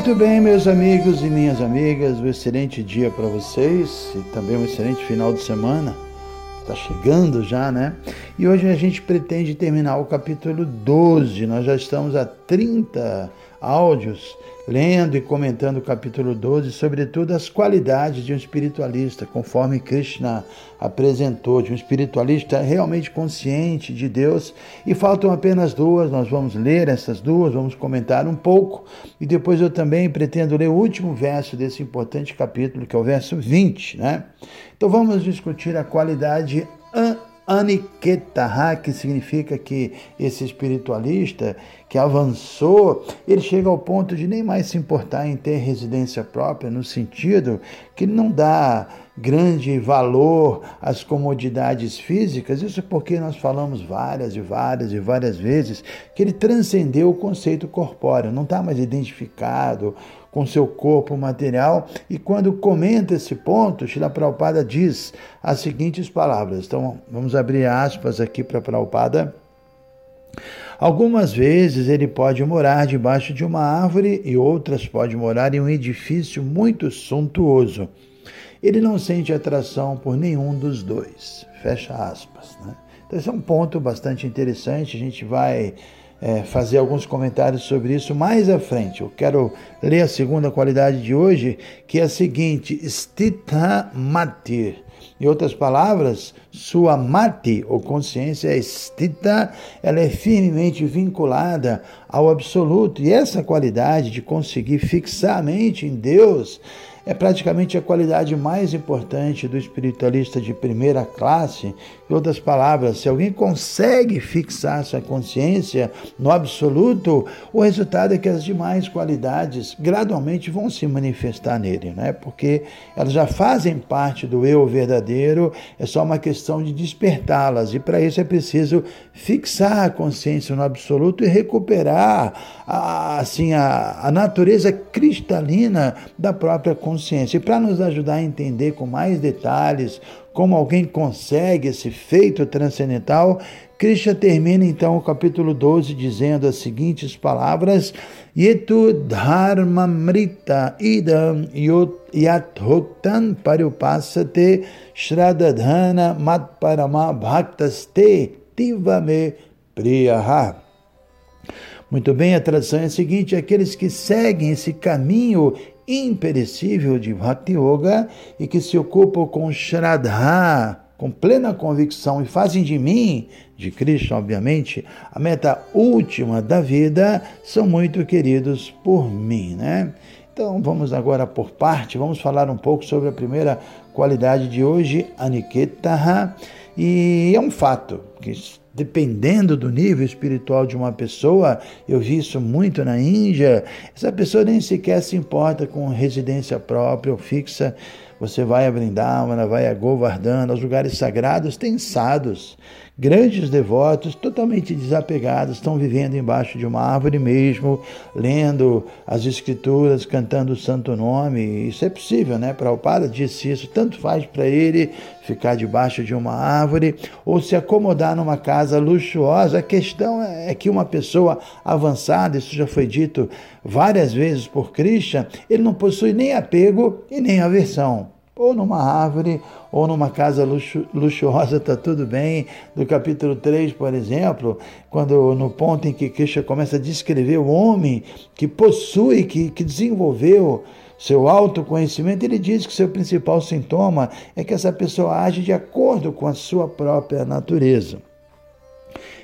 Muito bem, meus amigos e minhas amigas, um excelente dia para vocês e também um excelente final de semana. Está chegando já, né? E hoje a gente pretende terminar o capítulo 12. Nós já estamos a 30 áudios lendo e comentando o capítulo 12, sobretudo as qualidades de um espiritualista, conforme Krishna apresentou, de um espiritualista realmente consciente de Deus. E faltam apenas duas, nós vamos ler essas duas, vamos comentar um pouco, e depois eu também pretendo ler o último verso desse importante capítulo, que é o verso 20, né? Então vamos discutir a qualidade Aniketaha, que significa que esse espiritualista que avançou, ele chega ao ponto de nem mais se importar em ter residência própria, no sentido que não dá grande valor às comodidades físicas, isso porque nós falamos várias e várias e várias vezes que ele transcendeu o conceito corpóreo, não está mais identificado com seu corpo material. E quando comenta esse ponto, Shila Prabhupada diz as seguintes palavras. Então, vamos abrir aspas aqui para Prabhupada. Algumas vezes ele pode morar debaixo de uma árvore e outras pode morar em um edifício muito suntuoso. Ele não sente atração por nenhum dos dois. Fecha aspas. Né? Então, esse é um ponto bastante interessante. A gente vai é, fazer alguns comentários sobre isso mais à frente. Eu quero ler a segunda qualidade de hoje, que é a seguinte: Stita Matir. Em outras palavras, sua mati, ou consciência estita, ela é firmemente vinculada ao absoluto. E essa qualidade de conseguir fixar a mente em Deus é praticamente a qualidade mais importante do espiritualista de primeira classe. Em outras palavras, se alguém consegue fixar sua consciência no absoluto, o resultado é que as demais qualidades gradualmente vão se manifestar nele, né? porque elas já fazem parte do eu verdadeiro, é só uma questão de despertá-las. E para isso é preciso fixar a consciência no absoluto e recuperar a, assim, a, a natureza cristalina da própria consciência consciência. E para nos ajudar a entender com mais detalhes como alguém consegue esse feito transcendental, Krishna termina então o capítulo 12 dizendo as seguintes palavras: Yetu dharmamrita idam yathoktan parupasate shradadhana matparama bhaktaste tivame priyaha. Muito bem, a tradução é a seguinte: aqueles que seguem esse caminho imperecível de Bhakti Yoga e que se ocupam com Shraddha, com plena convicção e fazem de mim, de Krishna, obviamente, a meta última da vida, são muito queridos por mim, né? Então vamos agora por parte, vamos falar um pouco sobre a primeira qualidade de hoje, Aniketaha, e é um fato que dependendo do nível espiritual de uma pessoa, eu vi isso muito na Índia, essa pessoa nem sequer se importa com residência própria ou fixa. Você vai a Vrindavana, vai a Govardhana, aos lugares sagrados, tem sados, grandes devotos, totalmente desapegados, estão vivendo embaixo de uma árvore mesmo, lendo as escrituras, cantando o santo nome. Isso é possível, né? Prabhupada disse isso, tanto faz para ele ficar debaixo de uma árvore ou se acomodar numa casa luxuosa. A questão é que uma pessoa avançada, isso já foi dito várias vezes por Krishna, ele não possui nem apego e nem aversão ou numa árvore, ou numa casa luxu, luxuosa, está tudo bem. Do capítulo 3, por exemplo, quando no ponto em que Krishna começa a descrever o homem que possui, que, que desenvolveu seu autoconhecimento, ele diz que seu principal sintoma é que essa pessoa age de acordo com a sua própria natureza.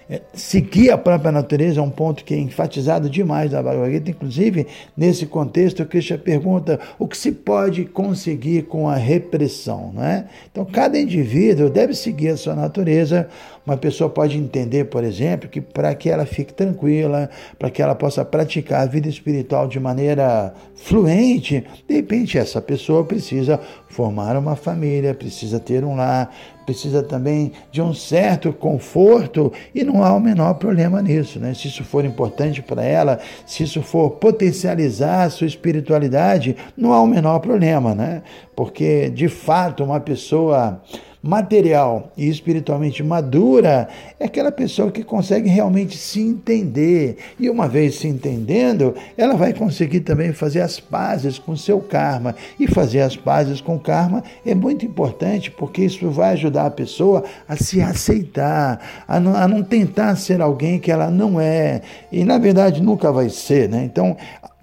É, seguir a própria natureza é um ponto que é enfatizado demais na Bhagavad Gita. Inclusive, nesse contexto, Krishna pergunta o que se pode conseguir com a repressão. Não é? Então, cada indivíduo deve seguir a sua natureza. Uma pessoa pode entender, por exemplo, que para que ela fique tranquila, para que ela possa praticar a vida espiritual de maneira fluente, de repente essa pessoa precisa formar uma família, precisa ter um lar, precisa também de um certo conforto e não há o menor problema nisso, né? Se isso for importante para ela, se isso for potencializar a sua espiritualidade, não há o menor problema, né? Porque de fato uma pessoa material e espiritualmente madura é aquela pessoa que consegue realmente se entender. E uma vez se entendendo, ela vai conseguir também fazer as pazes com seu karma. E fazer as pazes com o karma é muito importante porque isso vai ajudar a pessoa a se aceitar, a não, a não tentar ser alguém que ela não é. E na verdade nunca vai ser, né? Então,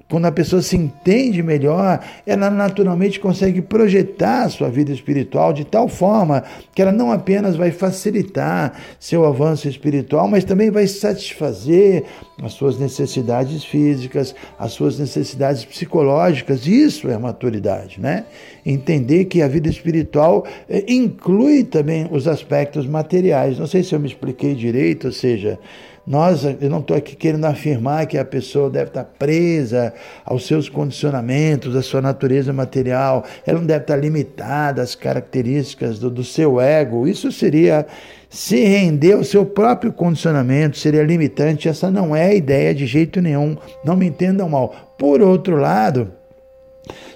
quando a pessoa se entende melhor, ela naturalmente consegue projetar sua vida espiritual de tal forma que ela não apenas vai facilitar seu avanço espiritual, mas também vai satisfazer as suas necessidades físicas, as suas necessidades psicológicas. Isso é maturidade, né? Entender que a vida espiritual eh, inclui também os aspectos materiais. Não sei se eu me expliquei direito, ou seja, nós, eu não estou aqui querendo afirmar que a pessoa deve estar presa aos seus condicionamentos, à sua natureza material, ela não deve estar limitada às características do, do seu ego. Isso seria se render ao seu próprio condicionamento, seria limitante. Essa não é a ideia de jeito nenhum. Não me entendam mal. Por outro lado,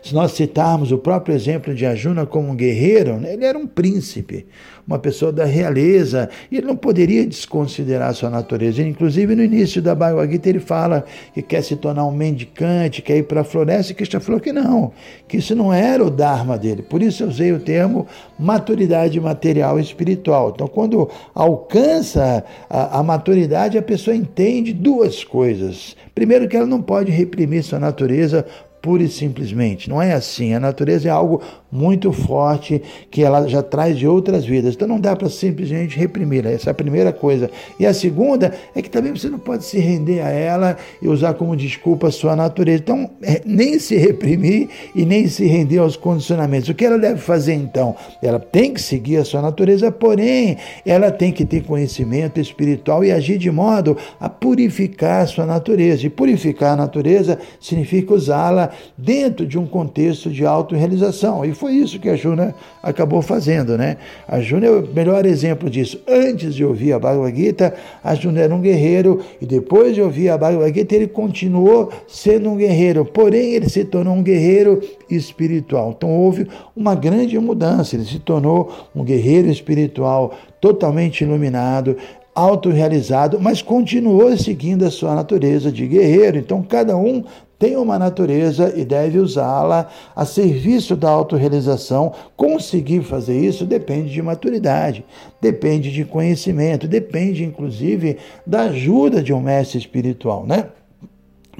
se nós citarmos o próprio exemplo de Ajuna como um guerreiro, né, ele era um príncipe, uma pessoa da realeza, e ele não poderia desconsiderar sua natureza. Inclusive, no início da Bhagavad Gita, ele fala que quer se tornar um mendicante, quer ir para a floresta, e Krishna falou que não, que isso não era o Dharma dele. Por isso eu usei o termo maturidade material e espiritual. Então, quando alcança a, a maturidade, a pessoa entende duas coisas. Primeiro, que ela não pode reprimir sua natureza pura e simplesmente. Não é assim. A natureza é algo muito forte que ela já traz de outras vidas. Então não dá para simplesmente reprimir. Essa é a primeira coisa. E a segunda é que também você não pode se render a ela e usar como desculpa a sua natureza. Então, é, nem se reprimir e nem se render aos condicionamentos. O que ela deve fazer então? Ela tem que seguir a sua natureza, porém, ela tem que ter conhecimento espiritual e agir de modo a purificar a sua natureza. E purificar a natureza significa usá-la dentro de um contexto de autorrealização. E foi isso que a Juna acabou fazendo, né? A Juna é o melhor exemplo disso. Antes de ouvir a Bhagavad Gita, a Juna era um guerreiro e depois de ouvir a Bhagavad Gita, ele continuou sendo um guerreiro, porém ele se tornou um guerreiro espiritual. Então houve uma grande mudança, ele se tornou um guerreiro espiritual totalmente iluminado, autorrealizado, mas continuou seguindo a sua natureza de guerreiro. Então, cada um tem uma natureza e deve usá-la a serviço da autorrealização. Conseguir fazer isso depende de maturidade, depende de conhecimento, depende inclusive da ajuda de um mestre espiritual, né?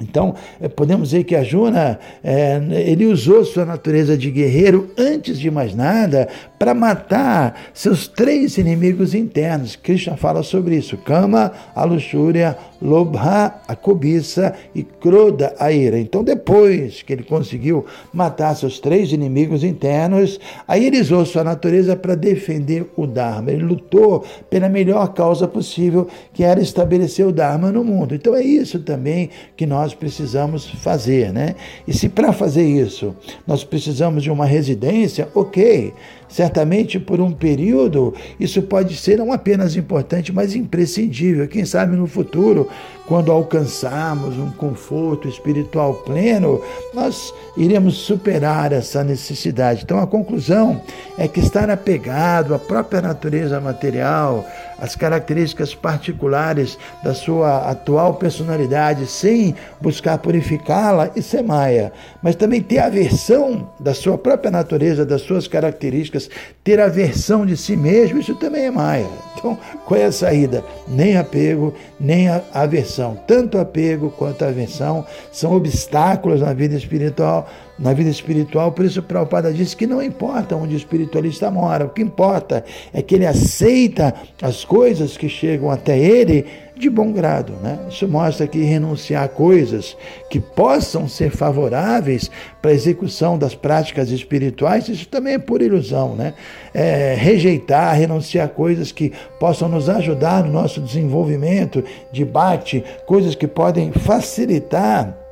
Então, eh, podemos dizer que a Juna, é, ele usou sua natureza de guerreiro, antes de mais nada, para matar seus três inimigos internos. Krishna fala sobre isso: Kama, a luxúria, Lobha, a cobiça e Kroda, a ira. Então, depois que ele conseguiu matar seus três inimigos internos, aí ele usou sua natureza para defender o Dharma. Ele lutou pela melhor causa possível, que era estabelecer o Dharma no mundo. Então, é isso também que nós precisamos fazer, né? E se para fazer isso nós precisamos de uma residência, ok. Certamente por um período isso pode ser não apenas importante, mas imprescindível. Quem sabe no futuro, quando alcançarmos um conforto espiritual pleno, nós iremos superar essa necessidade. Então a conclusão é que estar apegado à própria natureza material, as características particulares da sua atual personalidade, sem buscar purificá-la, isso é maia. Mas também ter aversão da sua própria natureza, das suas características, ter aversão de si mesmo, isso também é maia. Então, qual é a saída? Nem apego, nem aversão. Tanto apego quanto aversão são obstáculos na vida espiritual na vida espiritual. Por isso, Prabhupada disse que não importa onde o espiritualista mora, o que importa é que ele aceita as coisas que chegam até ele de bom grado. Né? Isso mostra que renunciar a coisas que possam ser favoráveis para a execução das práticas espirituais, isso também é por ilusão. Né? É, rejeitar, renunciar a coisas que possam nos ajudar no nosso desenvolvimento, debate, coisas que podem facilitar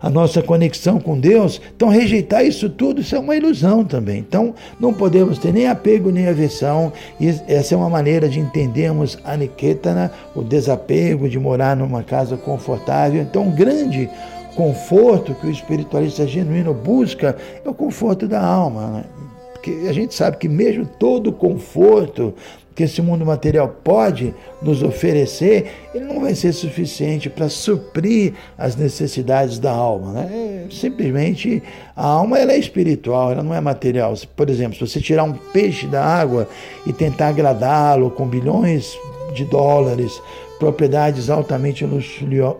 a nossa conexão com Deus. Então, rejeitar isso tudo, isso é uma ilusão também. Então, não podemos ter nem apego nem aversão. E essa é uma maneira de entendermos a Niketana, o desapego de morar numa casa confortável. Então, um grande conforto que o espiritualista genuíno busca é o conforto da alma. Né? Porque a gente sabe que mesmo todo conforto que esse mundo material pode nos oferecer, ele não vai ser suficiente para suprir as necessidades da alma. Né? É, simplesmente a alma ela é espiritual, ela não é material. Por exemplo, se você tirar um peixe da água e tentar agradá-lo com bilhões de dólares, propriedades altamente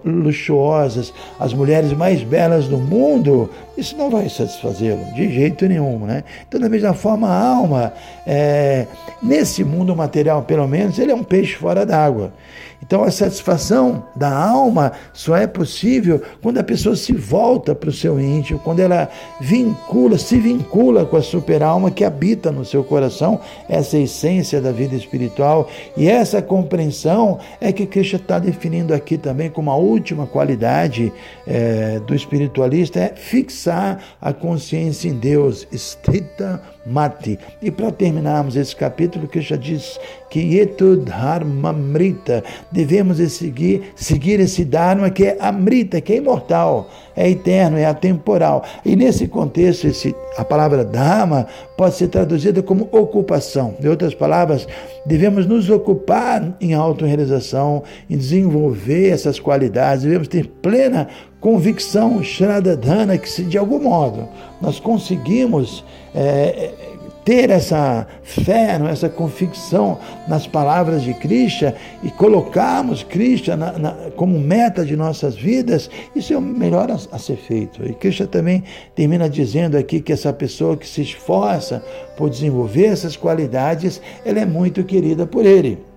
luxuosas, as mulheres mais belas do mundo, isso não vai satisfazê-lo de jeito nenhum. Né? Então, da mesma forma, a alma, é, nesse mundo material, pelo menos, ele é um peixe fora d'água. Então a satisfação da alma só é possível quando a pessoa se volta para o seu íntimo, quando ela vincula, se vincula com a super-alma que habita no seu coração, essa é essência da vida espiritual. E essa compreensão é que Krishna está definindo aqui também como a última qualidade é, do espiritualista, é fixar a consciência em Deus, estrita mati. E para terminarmos esse capítulo, Krishna diz que Yetudharmamrita, devemos seguir, seguir esse Dharma que é Amrita, que é imortal, é eterno, é atemporal. E nesse contexto, esse, a palavra Dharma pode ser traduzida como ocupação. Em outras palavras, devemos nos ocupar em autorrealização, em desenvolver essas qualidades, devemos ter plena convicção, Shradadhana, que se de algum modo nós conseguimos é, ter essa fé, essa convicção nas palavras de Krishna e colocarmos Krishna na, na, como meta de nossas vidas, isso é o melhor a, a, ser feito. E Krishna também termina dizendo aqui que essa pessoa que se esforça por desenvolver essas qualidades, ela é muito querida por ele.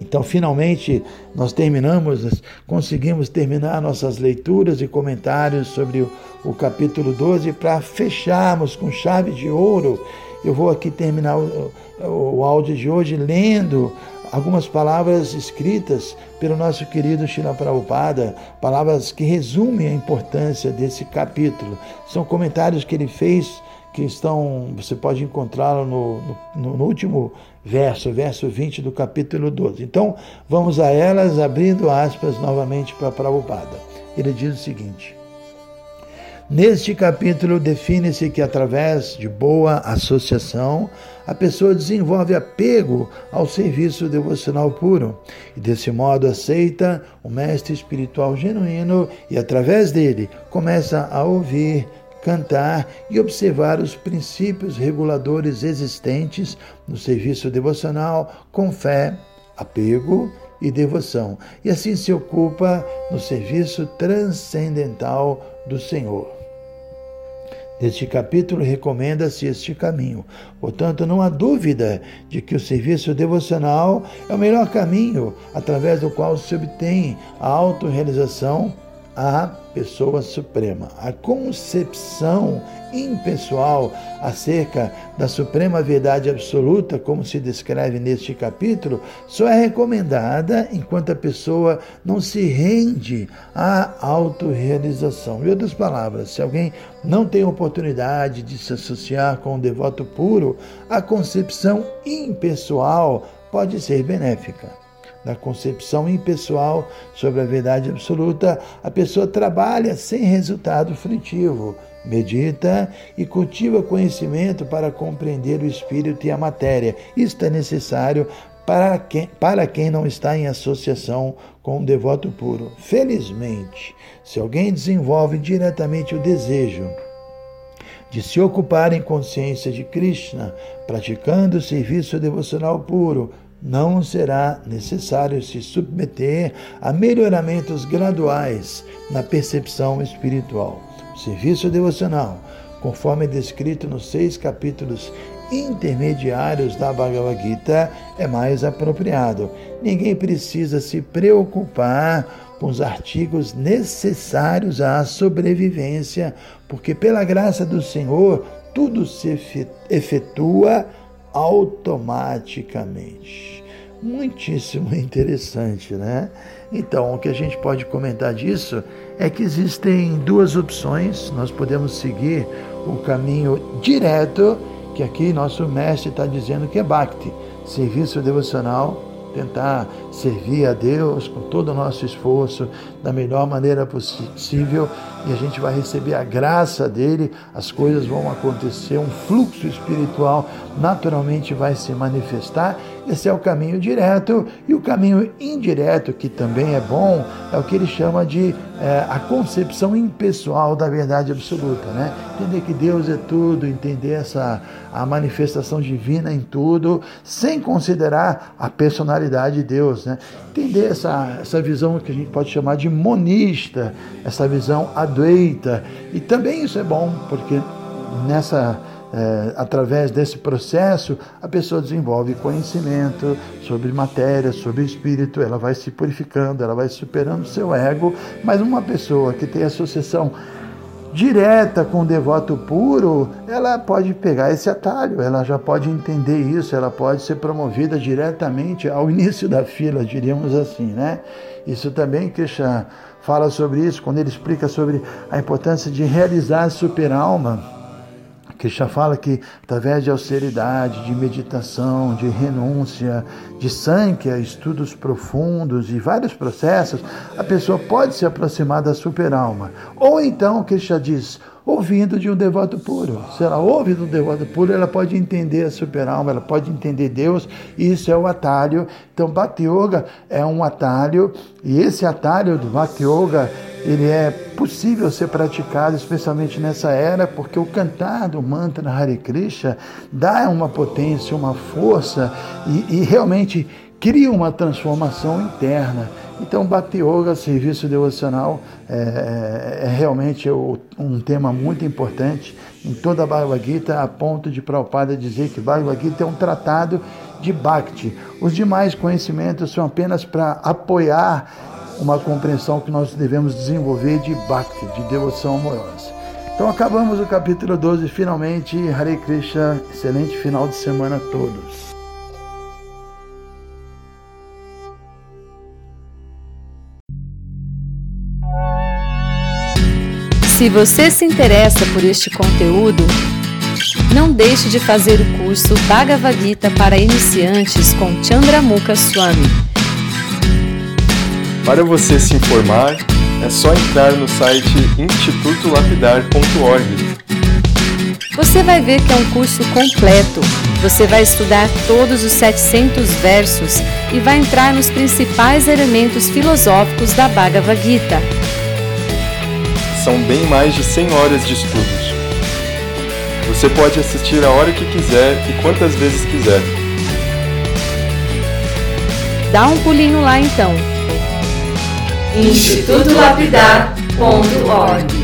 Então, finalmente, nós terminamos, conseguimos terminar nossas leituras e comentários sobre o, o capítulo 12 para fecharmos com chave de ouro eu vou aqui terminar o, o áudio de hoje lendo algumas palavras escritas pelo nosso querido Shila Prabhupada, palavras que resumem a importância desse capítulo. São comentários que ele fez que estão, você pode encontrá-lo no, no, no, último verso, verso 20 do capítulo 12. Então, vamos a elas, abrindo aspas novamente para Prabhupada. Ele diz o seguinte: Neste capítulo, define-se que, através de boa associação, a pessoa desenvolve apego ao serviço devocional puro e, desse modo, aceita o mestre espiritual genuíno e, através dele, começa a ouvir, cantar e observar os princípios reguladores existentes no serviço devocional com fé, apego e devoção, e assim se ocupa no serviço transcendental do Senhor. Neste capítulo recomenda-se este caminho. Portanto, não há dúvida de que o serviço devocional é o melhor caminho através do qual se obtém a autorrealização à pessoa suprema. A concepção impessoal acerca da suprema verdade absoluta, como se descreve neste capítulo, só é recomendada enquanto a pessoa não se rende à autorrealização. Em outras palavras, se alguém não tem oportunidade de se associar com um devoto puro, a concepção impessoal pode ser benéfica da concepção impessoal sobre a verdade absoluta, a pessoa trabalha sem resultado frutivo, medita e cultiva conhecimento para compreender o espírito e a matéria. Isto é necessário para quem, para quem não está em associação com um devoto puro. Felizmente, se alguém desenvolve diretamente o desejo de se ocupar em consciência de Krishna, praticando o serviço devocional puro, não será necessário se submeter a melhoramentos graduais na percepção espiritual. serviço devocional, conforme descrito nos seis capítulos intermediários da Bhagavad Gita, é mais apropriado. Ninguém precisa se preocupar com os artigos necessários à sobrevivência, porque pela graça do Senhor tudo se efetua automaticamente. Muitíssimo interessante, né? Então, o que a gente pode comentar disso é que existem duas opções. Nós podemos seguir o caminho direto, que aqui nosso mestre está dizendo que é Bhakti, serviço devocional tentar servir a Deus com todo o nosso esforço, da melhor maneira possível, e a gente vai receber a graça dele, as coisas vão acontecer, um fluxo espiritual naturalmente vai se manifestar. Esse é o caminho direto, e o caminho indireto, que também é bom, é o que ele chama de é, a concepção impessoal da verdade absoluta, né? Entender que Deus é tudo, entender essa a manifestação divina em tudo, sem considerar a personalidade de Deus, né? Entender essa, essa visão que a gente pode chamar de monista, essa visão adweita. E também isso é bom, porque nessa é, através desse processo, a pessoa desenvolve conhecimento sobre matéria, sobre espírito, ela vai se purificando, ela vai superando seu ego. Mas uma pessoa que tem associação direta com o devoto puro, ela pode pegar esse atalho, ela já pode entender isso, ela pode ser promovida diretamente ao início da fila, diríamos assim, né? Isso também Krishna fala sobre isso quando ele explica sobre a importância de realizar a superalma Krishna fala que através de austeridade, de meditação, de renúncia, de sankhya, estudos profundos e vários processos, a pessoa pode se aproximar da superalma. Ou então, Krishna diz, ouvindo de um devoto puro. Se ela ouve do devoto puro, ela pode entender a superalma, ela pode entender Deus, e isso é o atalho. Então, Bhakti Yoga é um atalho, e esse atalho do Bhakti Yoga, ele é possível ser praticado, especialmente nessa era, porque o cantar do mantra Hare Krishna dá uma potência, uma força, e, e realmente cria uma transformação interna. Então, Bhakti Yoga, serviço devocional, é, é, é realmente um tema muito importante em toda a Bhagavad Gita, a ponto de Prabhupada dizer que Bhagavad Gita é um tratado de Bhakti. Os demais conhecimentos são apenas para apoiar uma compreensão que nós devemos desenvolver de Bhakti, de devoção amorosa. Então acabamos o capítulo 12, finalmente. Hare Krishna, excelente final de semana a todos. Se você se interessa por este conteúdo, não deixe de fazer o curso Bhagavad Gita para iniciantes com Chandramukha Swami. Para você se informar, é só entrar no site institutolapidar.org. Você vai ver que é um curso completo. Você vai estudar todos os 700 versos e vai entrar nos principais elementos filosóficos da Bhagavad Gita são bem mais de 100 horas de estudos. Você pode assistir a hora que quiser e quantas vezes quiser. Dá um pulinho lá então. institutolapidar.org